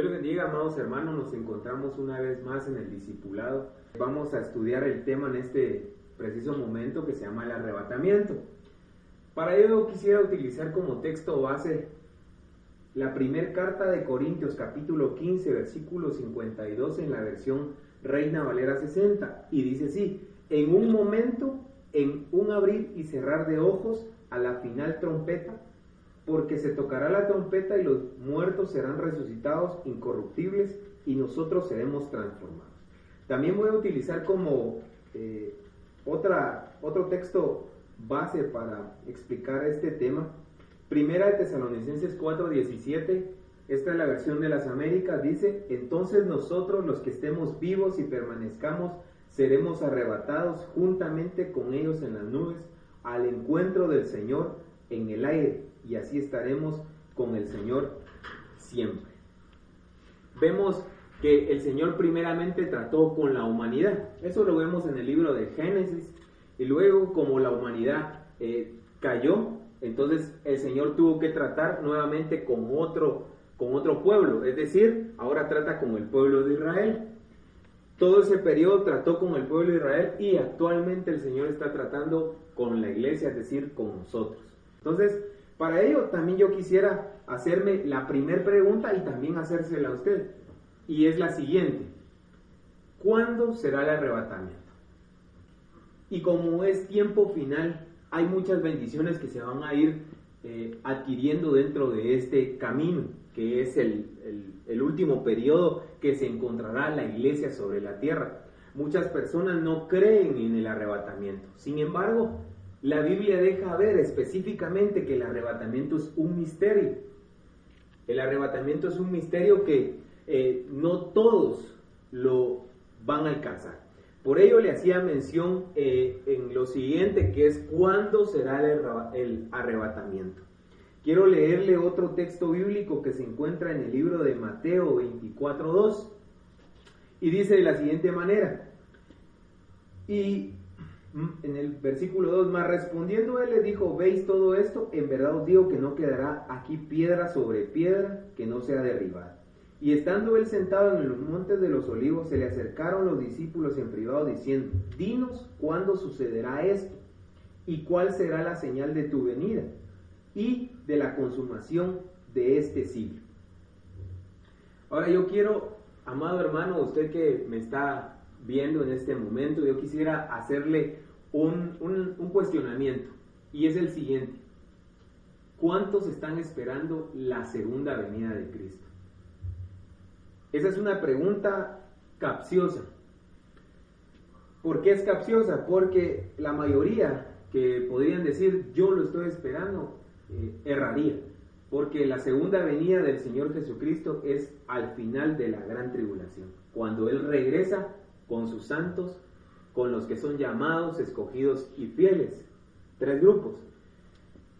Dios les bendiga, amados hermanos. Nos encontramos una vez más en el discipulado. Vamos a estudiar el tema en este preciso momento que se llama el arrebatamiento. Para ello quisiera utilizar como texto base la primera carta de Corintios capítulo 15 versículo 52 en la versión Reina Valera 60 y dice así, en un momento, en un abrir y cerrar de ojos, a la final trompeta, porque se tocará la trompeta y los muertos serán resucitados incorruptibles y nosotros seremos transformados. También voy a utilizar como eh, otra, otro texto base para explicar este tema. Primera de Tesalonicenses 4:17, esta es la versión de las Américas, dice, entonces nosotros los que estemos vivos y permanezcamos, seremos arrebatados juntamente con ellos en las nubes al encuentro del Señor en el aire y así estaremos con el Señor siempre. Vemos que el Señor primeramente trató con la humanidad. Eso lo vemos en el libro de Génesis. Y luego como la humanidad eh, cayó, entonces el Señor tuvo que tratar nuevamente con otro, con otro pueblo. Es decir, ahora trata con el pueblo de Israel. Todo ese periodo trató con el pueblo de Israel y actualmente el Señor está tratando con la iglesia, es decir, con nosotros. Entonces, para ello también yo quisiera hacerme la primera pregunta y también hacérsela a usted. Y es la siguiente. ¿Cuándo será el arrebatamiento? Y como es tiempo final, hay muchas bendiciones que se van a ir eh, adquiriendo dentro de este camino, que es el, el último periodo que se encontrará la iglesia sobre la tierra. Muchas personas no creen en el arrebatamiento. Sin embargo, la Biblia deja ver específicamente que el arrebatamiento es un misterio. El arrebatamiento es un misterio que eh, no todos lo van a alcanzar. Por ello le hacía mención eh, en lo siguiente, que es cuándo será el, arrebatamiento. Quiero leerle otro texto bíblico que se encuentra en el libro de Mateo 24.2 y dice de la siguiente manera, y en el versículo 2, más respondiendo él le dijo, ¿veis todo esto? En verdad os digo que no quedará aquí piedra sobre piedra que no sea derribada. Y estando él sentado en los montes de los olivos, se le acercaron los discípulos en privado diciendo, dinos cuándo sucederá esto y cuál será la señal de tu venida y de la consumación de este siglo. Ahora yo quiero, amado hermano, usted que me está viendo en este momento, yo quisiera hacerle un, cuestionamiento y es el siguiente. ¿Cuántos están esperando la segunda venida de Cristo? Esa es una pregunta capciosa. ¿Por qué es capciosa? Porque la mayoría que podrían decir yo lo estoy esperando, eh, erraría. Porque la segunda venida del Señor Jesucristo es al final de la gran tribulación, cuando Él regresa con sus santos, con los que son llamados, escogidos y fieles. Tres grupos.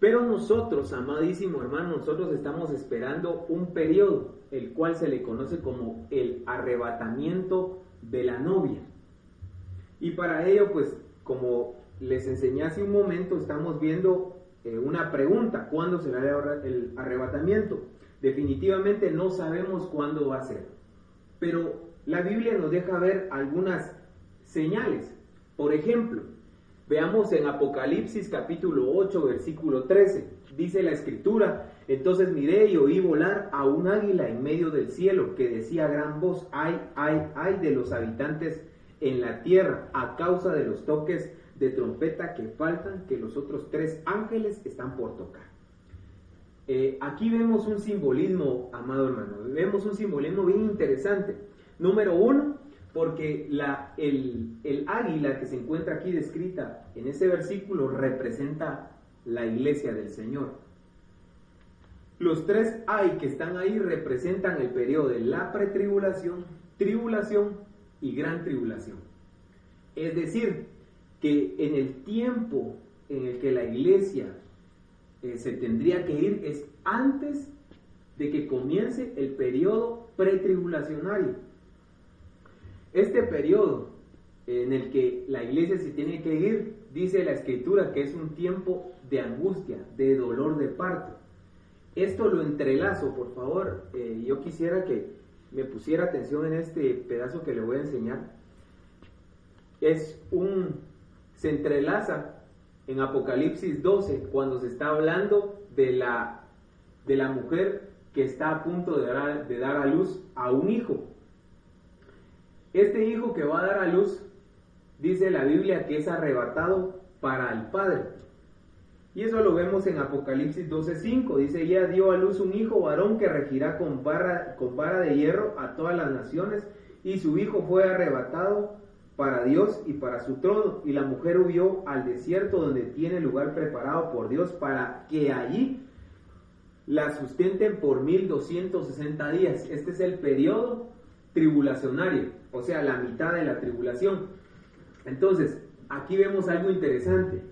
Pero nosotros, amadísimo hermano, nosotros estamos esperando un periodo, el cual se le conoce como el arrebatamiento de la novia. Y para ello, pues, como les enseñé hace un momento, estamos viendo eh, una pregunta, ¿cuándo será el arrebatamiento? Definitivamente no sabemos cuándo va a ser. Pero la Biblia nos deja ver algunas señales. Por ejemplo, veamos en Apocalipsis capítulo 8, versículo 13. Dice la escritura, entonces miré y oí volar a un águila en medio del cielo que decía a gran voz, ay, ay, ay de los habitantes en la tierra a causa de los toques de trompeta que faltan, que los otros tres ángeles están por tocar. Eh, aquí vemos un simbolismo, amado hermano, vemos un simbolismo bien interesante. Número uno, porque la, el, el águila que se encuentra aquí descrita en ese versículo representa la iglesia del Señor. Los tres ay que están ahí representan el periodo de la pretribulación, tribulación y gran tribulación. Es decir, que en el tiempo en el que la iglesia eh, se tendría que ir es antes de que comience el periodo pretribulacionario. Este periodo en el que la iglesia se tiene que ir, dice la escritura que es un tiempo de angustia, de dolor de parto. Esto lo entrelazo, por favor. Eh, yo quisiera que, me pusiera atención en este pedazo que le voy a enseñar, es un, se entrelaza en Apocalipsis 12 cuando se está hablando de la, de la mujer que está a punto de dar, de dar a luz a un hijo. Este hijo que va a dar a luz, dice la Biblia que es arrebatado para el Padre. Y eso lo vemos en Apocalipsis 12:5. Dice, ella dio a luz un hijo varón que regirá con vara, con vara de hierro a todas las naciones, y su hijo fue arrebatado para Dios y para su trono. Y la mujer huyó al desierto donde tiene lugar preparado por Dios para que allí la sustenten por 1260 días. Este es el periodo tribulacionario, o sea, la mitad de la tribulación. Entonces, aquí vemos algo interesante.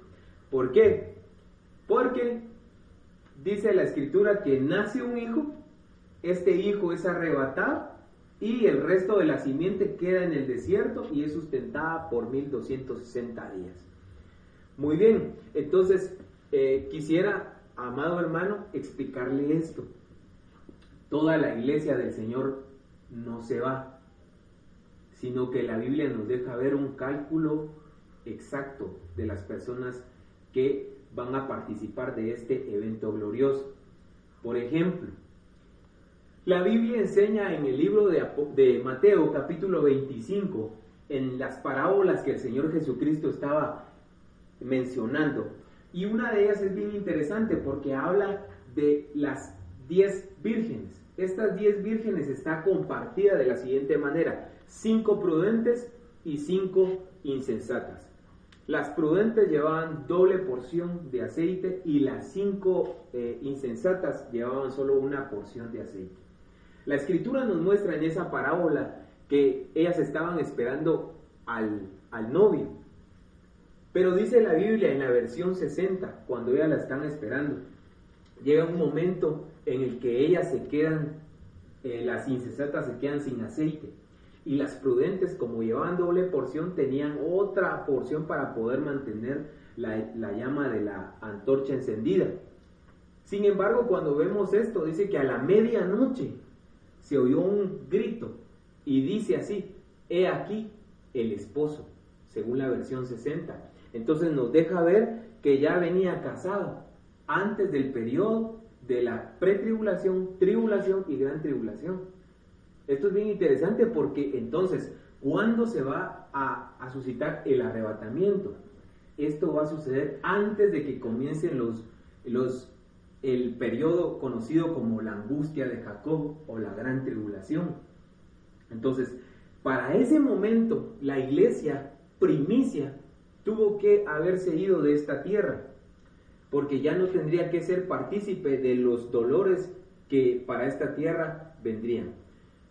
¿Por qué? Porque dice la escritura que nace un hijo, este hijo es arrebatado y el resto de la simiente queda en el desierto y es sustentada por 1260 días. Muy bien, entonces eh, quisiera, amado hermano, explicarle esto. Toda la iglesia del Señor no se va, sino que la Biblia nos deja ver un cálculo exacto de las personas que van a participar de este evento glorioso. Por ejemplo, la Biblia enseña en el libro de, Mateo capítulo 25, en las parábolas que el Señor Jesucristo estaba mencionando. Y una de ellas es bien interesante porque habla de las diez vírgenes. Estas diez vírgenes está compartida de la siguiente manera. Cinco prudentes y cinco insensatas. Las prudentes llevaban doble porción de aceite y las cinco eh, insensatas llevaban solo una porción de aceite. La escritura nos muestra en esa parábola que ellas estaban esperando al, al novio. Pero dice la Biblia en la versión 60, cuando ellas la están esperando, llega un momento en el que ellas se quedan, eh, las insensatas se quedan sin aceite y las prudentes, como llevaban doble porción, tenían otra porción para poder mantener la, llama de la antorcha encendida. Sin embargo, cuando vemos esto, dice que a la medianoche se oyó un grito y dice así, he aquí el esposo, según la versión 60. Entonces nos deja ver que ya venía casado antes del periodo de la pretribulación, tribulación y gran tribulación. Esto es bien interesante porque entonces, ¿cuándo se va a, suscitar el arrebatamiento? Esto va a suceder antes de que comiencen los, los, el periodo conocido como la angustia de Jacob o la gran tribulación. Entonces, para ese momento, la iglesia primicia tuvo que haberse ido de esta tierra, porque ya no tendría que ser partícipe de los dolores que para esta tierra vendrían.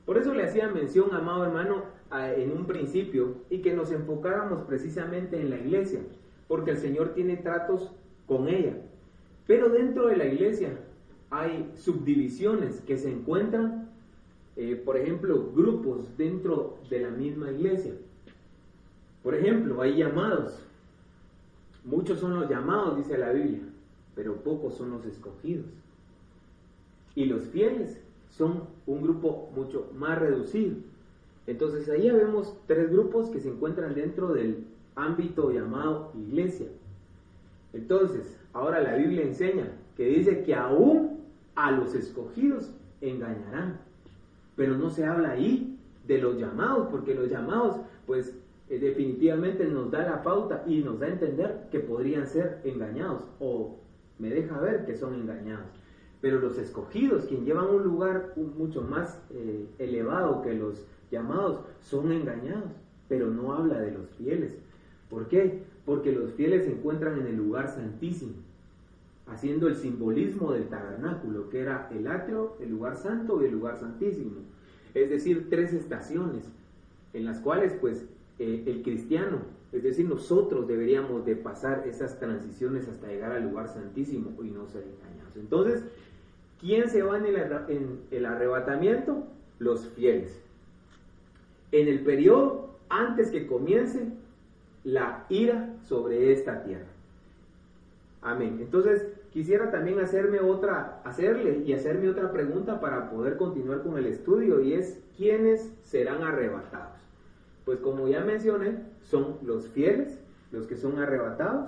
Por eso le hacía mención, amado hermano, en un principio y que nos enfocáramos precisamente en la iglesia, porque el Señor tiene tratos con ella. Pero dentro de la iglesia hay subdivisiones que se encuentran, eh, por ejemplo, grupos dentro de la misma iglesia. Por ejemplo, hay llamados. Muchos son los llamados, dice la Biblia, pero pocos son los escogidos. Y los fieles son un grupo mucho más reducido. Entonces ahí vemos tres grupos que se encuentran dentro del ámbito llamado iglesia. Entonces, ahora la Biblia enseña que dice que aún a los escogidos engañarán. Pero no se habla ahí de los llamados, porque los llamados, pues eh, definitivamente nos da la pauta y nos da a entender que podrían ser engañados o me deja ver que son engañados. Pero los escogidos, quien llevan un lugar mucho más eh, elevado que los llamados, son engañados. Pero no habla de los fieles. ¿Por qué? Porque los fieles se encuentran en el lugar santísimo, haciendo el simbolismo del tabernáculo, que era el atrio, el lugar santo y el lugar santísimo. Es decir, tres estaciones en las cuales pues eh, el cristiano, es decir, nosotros deberíamos de pasar esas transiciones hasta llegar al lugar santísimo y no ser engañados. Entonces, ¿Quién se va en el, arrebatamiento? Los fieles. En el periodo antes que comience la ira sobre esta tierra. Amén. Entonces, quisiera también hacerme otra, hacerle y hacerme otra pregunta para poder continuar con el estudio y es, ¿quiénes serán arrebatados? Pues como ya mencioné, son los fieles, los que son arrebatados,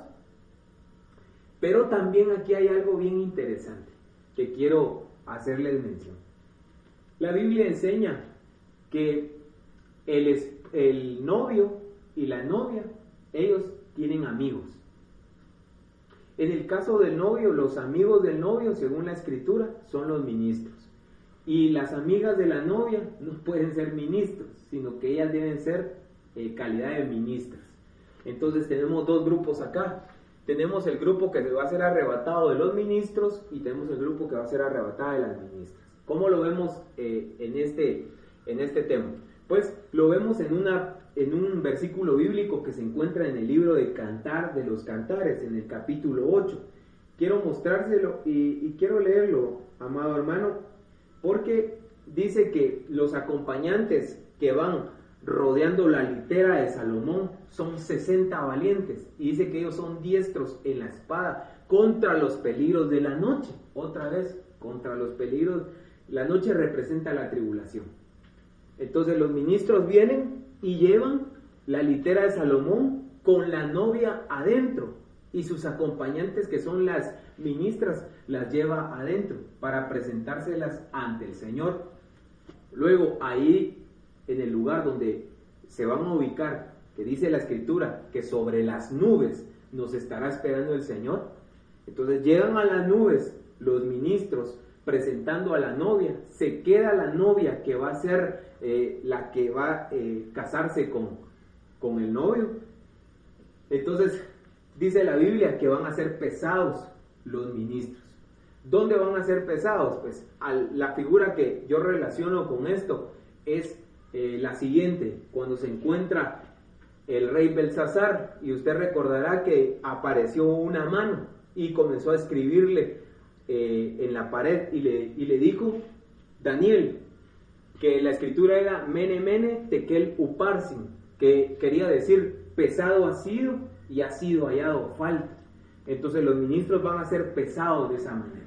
pero también aquí hay algo bien interesante que quiero hacerles mención. La Biblia enseña que el, el novio y la novia, ellos tienen amigos. En el caso del novio, los amigos del novio, según la escritura, son los ministros. Y las amigas de la novia no pueden ser ministros, sino que ellas deben ser eh, calidad de ministras. Entonces tenemos dos grupos acá. Tenemos el grupo que va a ser arrebatado de los ministros y tenemos el grupo que va a ser arrebatado de las ministras. ¿Cómo lo vemos eh, en, este, en este tema? Pues lo vemos en una en un versículo bíblico que se encuentra en el libro de Cantar de los Cantares, en el capítulo 8. Quiero mostrárselo y, quiero leerlo, amado hermano, porque dice que los acompañantes que van rodeando la litera de Salomón son 60 valientes y dice que ellos son diestros en la espada contra los peligros de la noche. Otra vez, contra los peligros. La noche representa la tribulación. Entonces los ministros vienen y llevan la litera de Salomón con la novia adentro y sus acompañantes que son las ministras las lleva adentro para presentárselas ante el Señor. Luego ahí en el lugar donde se van a ubicar, que dice la escritura que sobre las nubes nos estará esperando el Señor. Entonces llegan a las nubes los ministros presentando a la novia, se queda la novia que va a ser eh, la que va a eh, casarse con, con el novio. Entonces, dice la Biblia que van a ser pesados los ministros. ¿Dónde van a ser pesados? Pues la figura que yo relaciono con esto es eh, la siguiente, cuando se encuentra el rey Belsasar, y usted recordará que apareció una mano y comenzó a escribirle en la pared y le, y le dijo, Daniel, que la escritura era mene mene tekel uparsin, que quería decir pesado ha sido y ha sido hallado falta. Entonces los ministros van a ser pesados de esa manera.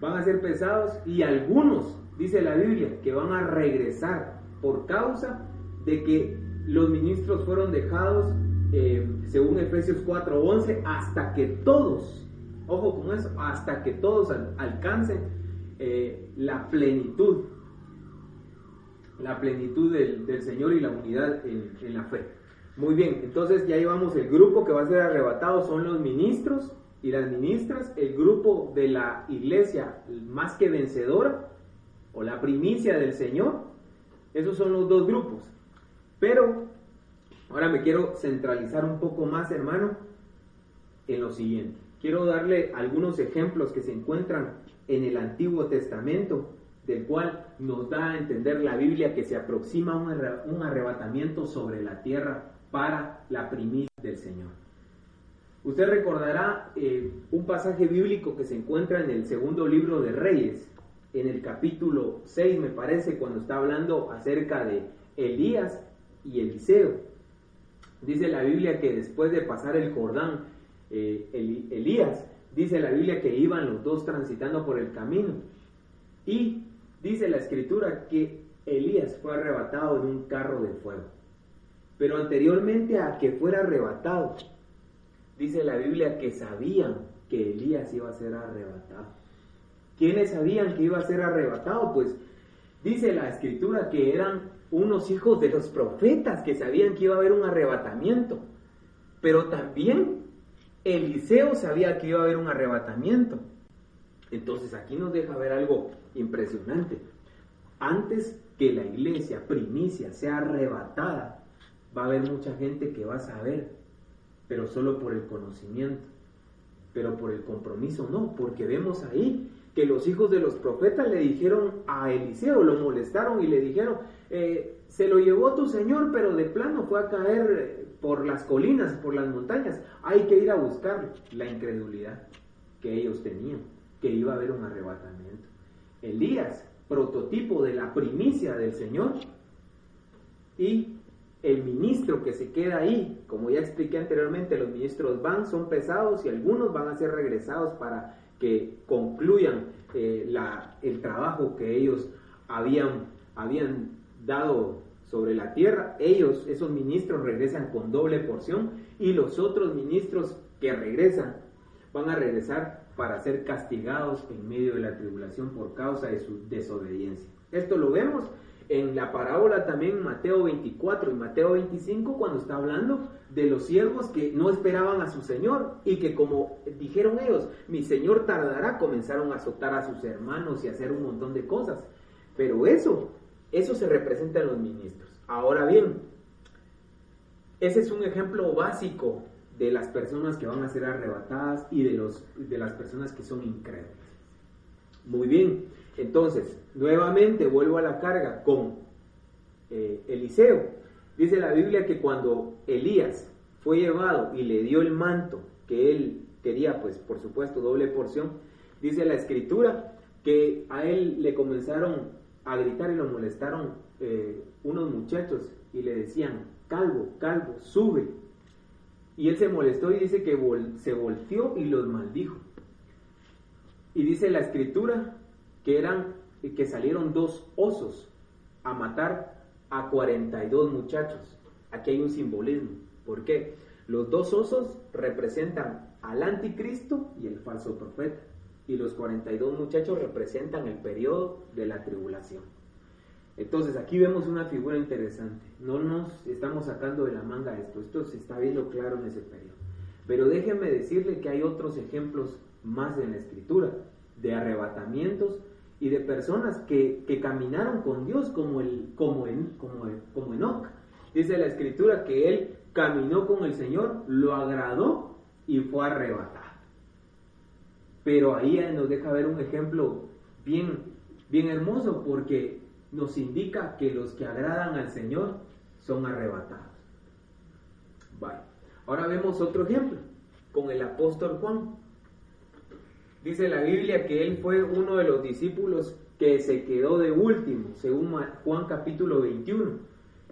Van a ser pesados y algunos, dice la Biblia, que van a regresar por causa de que los ministros fueron dejados, eh, según Efesios 4:11, hasta que todos, ojo con eso, hasta que todos alcancen eh, la plenitud la plenitud del, Señor y la unidad en, la fe. Muy bien, entonces ya llevamos el grupo que va a ser arrebatado, son los ministros y las ministras, el grupo de la iglesia más que vencedora o la primicia del Señor, esos son los dos grupos. Pero ahora me quiero centralizar un poco más, hermano, en lo siguiente. Quiero darle algunos ejemplos que se encuentran en el Antiguo Testamento del cual nos da a entender la Biblia que se aproxima un arrebatamiento sobre la tierra para la primicia del Señor. Usted recordará eh, un pasaje bíblico que se encuentra en el segundo libro de Reyes, en el capítulo 6 me parece, cuando está hablando acerca de Elías y Eliseo. Dice la Biblia que después de pasar el Jordán, eh, Elías, dice la Biblia que iban los dos transitando por el camino y Dice la escritura que Elías fue arrebatado en un carro de fuego. Pero anteriormente a que fuera arrebatado, dice la Biblia que sabían que Elías iba a ser arrebatado. ¿Quiénes sabían que iba a ser arrebatado? Pues dice la escritura que eran unos hijos de los profetas que sabían que iba a haber un arrebatamiento. Pero también Eliseo sabía que iba a haber un arrebatamiento. Entonces aquí nos deja ver algo impresionante. Antes que la iglesia primicia sea arrebatada, va a haber mucha gente que va a saber, pero solo por el conocimiento, pero por el compromiso no, porque vemos ahí que los hijos de los profetas le dijeron a Eliseo, lo molestaron y le dijeron, eh, se lo llevó tu señor, pero de plano fue a caer por las colinas, por las montañas, hay que ir a buscar la incredulidad que ellos tenían, que iba a haber un arrebatamiento. Elías, prototipo de la primicia del Señor, y el ministro que se queda ahí, como ya expliqué anteriormente, los ministros van, son pesados y algunos van a ser regresados para que concluyan eh, el trabajo que ellos habían, habían dado sobre la tierra, ellos, esos ministros, regresan con doble porción y los otros ministros que regresan van a regresar para ser castigados en medio de la tribulación por causa de su desobediencia. Esto lo vemos en la parábola también Mateo 24 y Mateo 25 cuando está hablando de los siervos que no esperaban a su Señor y que como dijeron ellos, mi Señor tardará, comenzaron a azotar a sus hermanos y a hacer un montón de cosas. Pero eso, eso se representa en los ministros. Ahora bien, ese es un ejemplo básico de las personas que van a ser arrebatadas y de, los, de las personas que son incrédulas. Muy bien, entonces, nuevamente vuelvo a la carga con eh, Eliseo. Dice la Biblia que cuando Elías fue llevado y le dio el manto que él quería, pues por supuesto doble porción, dice la escritura que a él le comenzaron a gritar y lo molestaron eh, unos muchachos y le decían, calvo, calvo, sube. Y él se molestó y dice que se volteó y los maldijo. Y dice la escritura que eran que salieron dos osos a matar a 42 muchachos. Aquí hay un simbolismo. ¿Por qué? Los dos osos representan al anticristo y el falso profeta. Y los 42 muchachos representan el periodo de la tribulación. Entonces aquí vemos una figura interesante. No nos estamos sacando de la manga esto. Esto se está viendo claro en ese periodo. Pero déjenme decirle que hay otros ejemplos más en la escritura de arrebatamientos y de personas que, caminaron con Dios como, el, como, en, como, como Enoch. Dice la escritura que él caminó con el Señor, lo agradó y fue arrebatado. Pero ahí nos deja ver un ejemplo bien, bien hermoso porque nos indica que los que agradan al Señor son arrebatados. Ahora vemos otro ejemplo con el apóstol Juan. Dice la Biblia que él fue uno de los discípulos que se quedó de último, según Juan capítulo 21.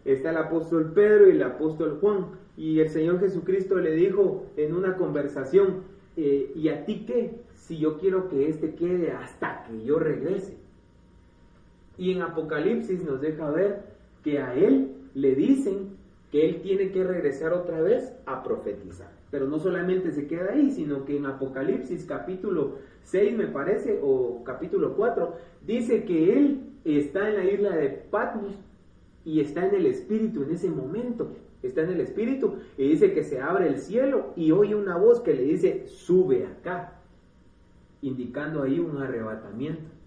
Está el apóstol Pedro y el apóstol Juan. Y el Señor Jesucristo le dijo en una conversación, eh, ¿y a ti qué? Si yo quiero que éste quede hasta que yo regrese. Y en Apocalipsis nos deja ver que a él le dicen que él tiene que regresar otra vez a profetizar. Pero no solamente se queda ahí, sino que en Apocalipsis capítulo 6 me parece, o capítulo 4, dice que él está en la isla de Patmos y está en el Espíritu en ese momento. Está en el Espíritu y dice que se abre el cielo y oye una voz que le dice, sube acá, indicando ahí un arrebatamiento.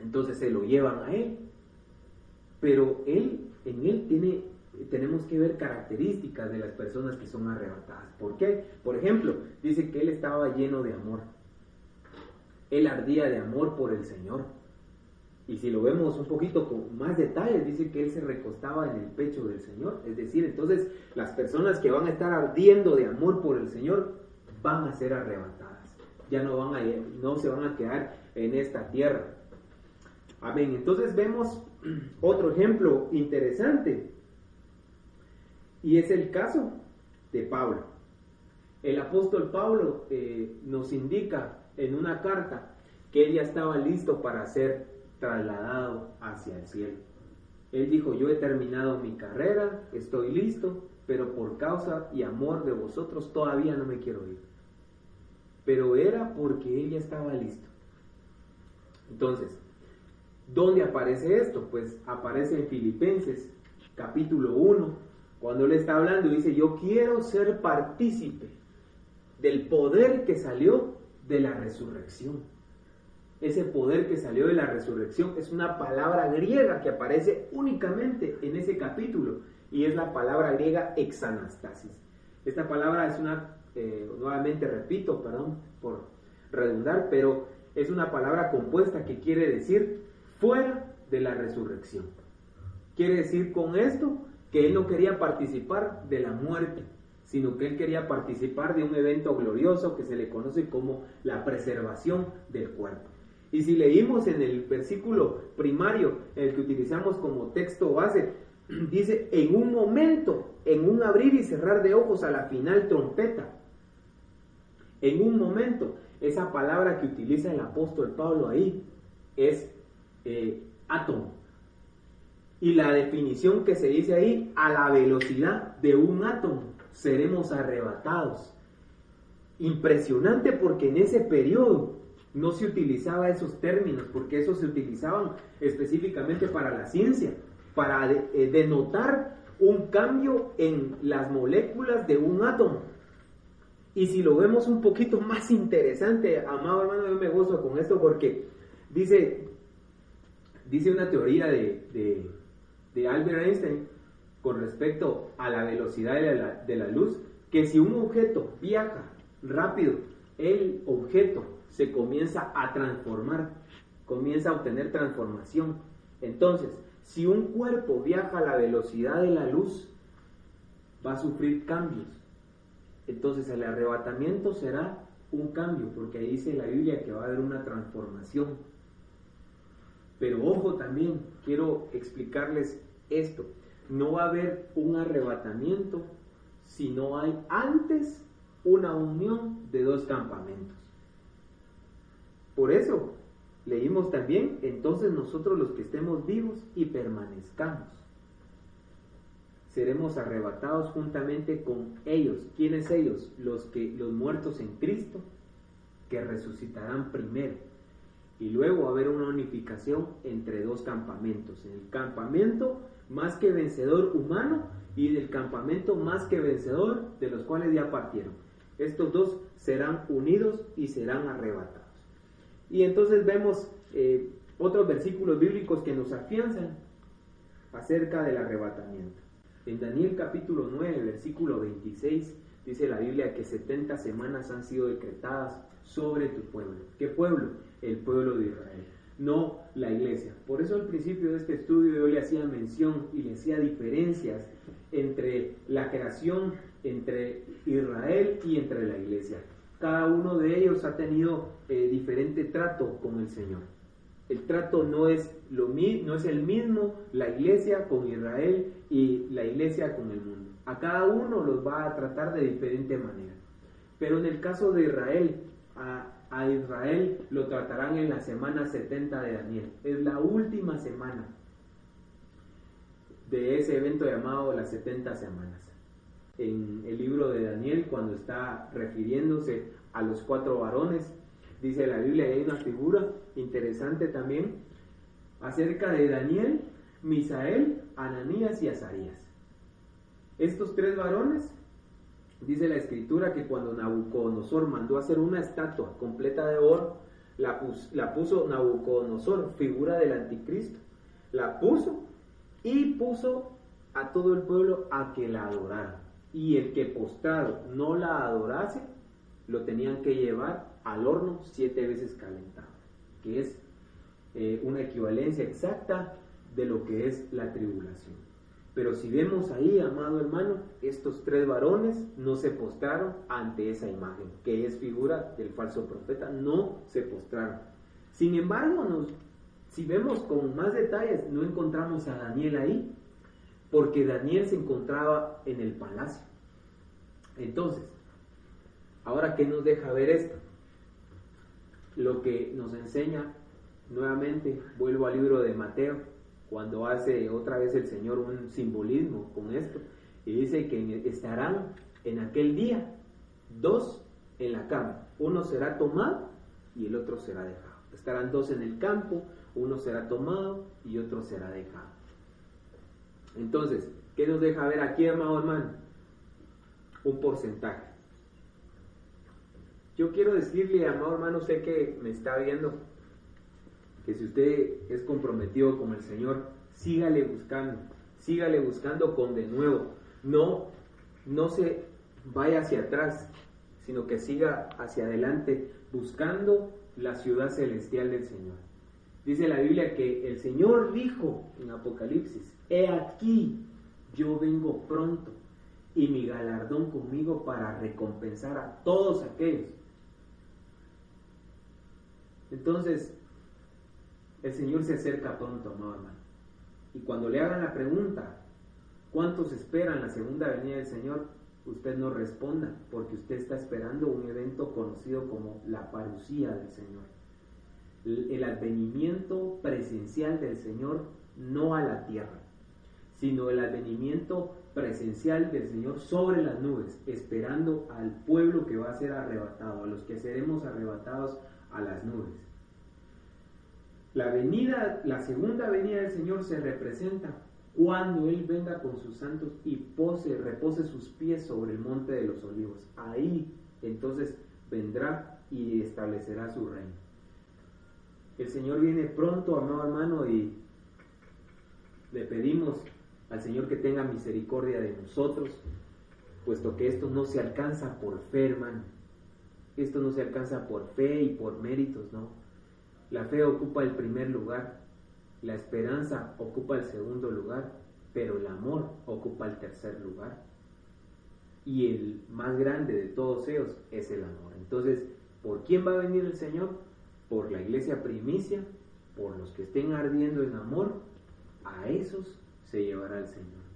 Entonces se lo llevan a él. Pero él, en él tiene tenemos que ver características de las personas que son arrebatadas. ¿Por qué? Por ejemplo, dice que él estaba lleno de amor. Él ardía de amor por el Señor. Y si lo vemos un poquito con más detalles, dice que él se recostaba en el pecho del Señor. Es decir, entonces las personas que van a estar ardiendo de amor por el Señor van a ser arrebatadas. Ya no, van a, no se van a quedar en esta tierra. Amén. Entonces vemos otro ejemplo interesante y es el caso de Pablo. El apóstol Pablo eh, nos indica en una carta que él ya estaba listo para ser trasladado hacia el cielo. Él dijo, yo he terminado mi carrera, estoy listo, pero por causa y amor de vosotros todavía no me quiero ir. Pero era porque él ya estaba listo. Entonces, ¿dónde aparece esto? Pues aparece en Filipenses capítulo 1, cuando él está hablando, dice, yo quiero ser partícipe del poder que salió de la resurrección. Ese poder que salió de la resurrección es una palabra griega que aparece únicamente en ese capítulo y es la palabra griega exanastasis. Esta palabra es una, eh, nuevamente repito, perdón por redundar, pero es una palabra compuesta que quiere decir fuera de la resurrección. Quiere decir con esto que él no quería participar de la muerte, sino que él quería participar de un evento glorioso que se le conoce como la preservación del cuerpo. Y si leímos en el versículo primario, el que utilizamos como texto base, dice, en un momento, en un abrir y cerrar de ojos a la final trompeta, en un momento, esa palabra que utiliza el apóstol Pablo ahí es eh, átomo. Y la definición que se dice ahí, a la velocidad de un átomo, seremos arrebatados. Impresionante porque en ese periodo no se utilizaba esos términos, porque esos se utilizaban específicamente para la ciencia, para eh, denotar un cambio en las moléculas de un átomo. Y si lo vemos un poquito más interesante, amado hermano, yo me gozo con esto porque dice, dice una teoría de, de, Albert Einstein con respecto a la velocidad de la, de la luz, que si un objeto viaja rápido, el objeto se comienza a transformar, comienza a obtener transformación. Entonces, si un cuerpo viaja a la velocidad de la luz, va a sufrir cambios. Entonces el arrebatamiento será un cambio, porque ahí dice la Biblia que va a haber una transformación. Pero ojo también, quiero explicarles esto. No va a haber un arrebatamiento si no hay antes una unión de dos campamentos. Por eso, Leímos también, entonces nosotros los que estemos vivos y permanezcamos, seremos arrebatados juntamente con ellos. ¿Quiénes ellos? Los que los muertos en Cristo, que resucitarán primero. Y luego va a haber una unificación entre dos campamentos. En el campamento más que vencedor humano y del campamento más que vencedor de los cuales ya partieron. Estos dos serán unidos y serán arrebatados. Y entonces vemos eh, otros versículos bíblicos que nos afianzan acerca del arrebatamiento. En Daniel capítulo 9, versículo 26, dice la Biblia que 70 semanas han sido decretadas sobre tu pueblo. ¿Qué pueblo? El pueblo de Israel, no la iglesia. Por eso al principio de este estudio yo le hacía mención y le hacía diferencias entre la creación, entre Israel y entre la iglesia. Cada uno de ellos ha tenido eh, diferente trato con el Señor. El trato no es, lo, no es el mismo la iglesia con Israel y la iglesia con el mundo. A cada uno los va a tratar de diferente manera. Pero en el caso de Israel, a, a Israel lo tratarán en la semana 70 de Daniel. Es la última semana de ese evento llamado las 70 semanas en el libro de Daniel cuando está refiriéndose a los cuatro varones. Dice la Biblia, hay una figura interesante también acerca de Daniel, Misael, Ananías y Azarías. Estos tres varones, dice la escritura que cuando Nabucodonosor mandó hacer una estatua completa de oro, la, puso Nabucodonosor, figura del anticristo, la puso y puso a todo el pueblo a que la adorara y el que postrado no la adorase, lo tenían que llevar al horno siete veces calentado, que es eh, una equivalencia exacta de lo que es la tribulación. Pero si vemos ahí, amado hermano, estos tres varones no se postraron ante esa imagen, que es figura del falso profeta, no se postraron. Sin embargo, nos, si vemos con más detalles, no encontramos a Daniel ahí, porque Daniel se encontraba en el palacio. Entonces, ahora, ¿qué nos deja ver esto? Lo que nos enseña, nuevamente, vuelvo al libro de Mateo, cuando hace otra vez el Señor un simbolismo con esto, y dice que estarán en aquel día dos en la cama, uno será tomado y el otro será dejado. Estarán dos en el campo, uno será tomado y otro será dejado. Entonces, ¿qué nos deja ver aquí, amado hermano? Un porcentaje. Yo quiero decirle, amado hermano, usted que me está viendo, que si usted es comprometido con el Señor, sígale buscando, sígale buscando con de nuevo. No, no se vaya hacia atrás, sino que siga hacia adelante buscando la ciudad celestial del Señor. Dice la Biblia que el Señor dijo en Apocalipsis, he aquí, yo vengo pronto y mi galardón conmigo para recompensar a todos aquellos. Entonces, el Señor se acerca pronto, amado hermano. Y cuando le hagan la pregunta, ¿cuántos esperan la segunda venida del Señor? usted no responda, porque usted está esperando un evento conocido como la parucía del Señor. El, advenimiento presencial del Señor no a la tierra, sino el advenimiento presencial del Señor sobre las nubes, esperando al pueblo que va a ser arrebatado, a los que seremos arrebatados a las nubes. La venida, la segunda venida del Señor se representa cuando Él venga con sus santos y pose, repose sus pies sobre el monte de los olivos. Ahí entonces vendrá y establecerá su reino. El Señor viene pronto, amado hermano, y le pedimos al Señor que tenga misericordia de nosotros, puesto que esto no se alcanza por fe, hermano. Esto no se alcanza por fe y por méritos, ¿no? La fe ocupa el primer lugar la esperanza ocupa el segundo lugar, pero el amor ocupa el tercer lugar. Y el más grande de todos ellos es el amor. Entonces, ¿por quién va a venir el Señor? Por la iglesia primicia, por los que estén ardiendo en amor, a esos se llevará el Señor.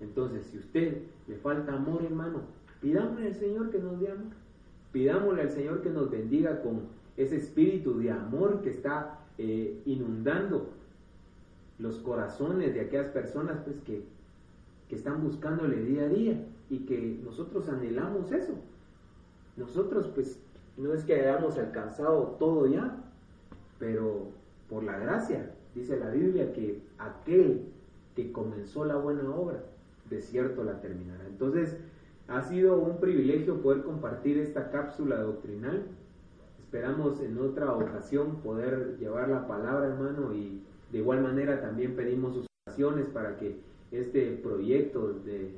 Entonces, si usted le falta amor, hermano, pidámosle al Señor que nos dé amor. Pidámosle al Señor que nos bendiga con ese espíritu de amor que está eh, inundando los corazones de aquellas personas pues que, que están buscándole día a día y que nosotros anhelamos eso. Nosotros pues no es que hayamos alcanzado todo ya, pero por la gracia, dice la Biblia, que aquel que comenzó la buena obra, de cierto la terminará. Entonces, ha sido un privilegio poder compartir esta cápsula doctrinal. Esperamos en otra ocasión poder llevar la palabra, hermano, y de igual manera también pedimos sus oraciones para que este proyecto de,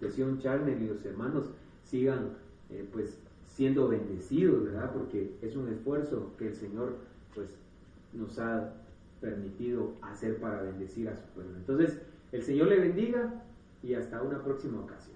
de Sion Charnel y los hermanos sigan eh, pues siendo bendecidos, ¿verdad? Porque es un esfuerzo que el Señor pues nos ha permitido hacer para bendecir a su pueblo. Entonces, el Señor le bendiga y hasta una próxima ocasión.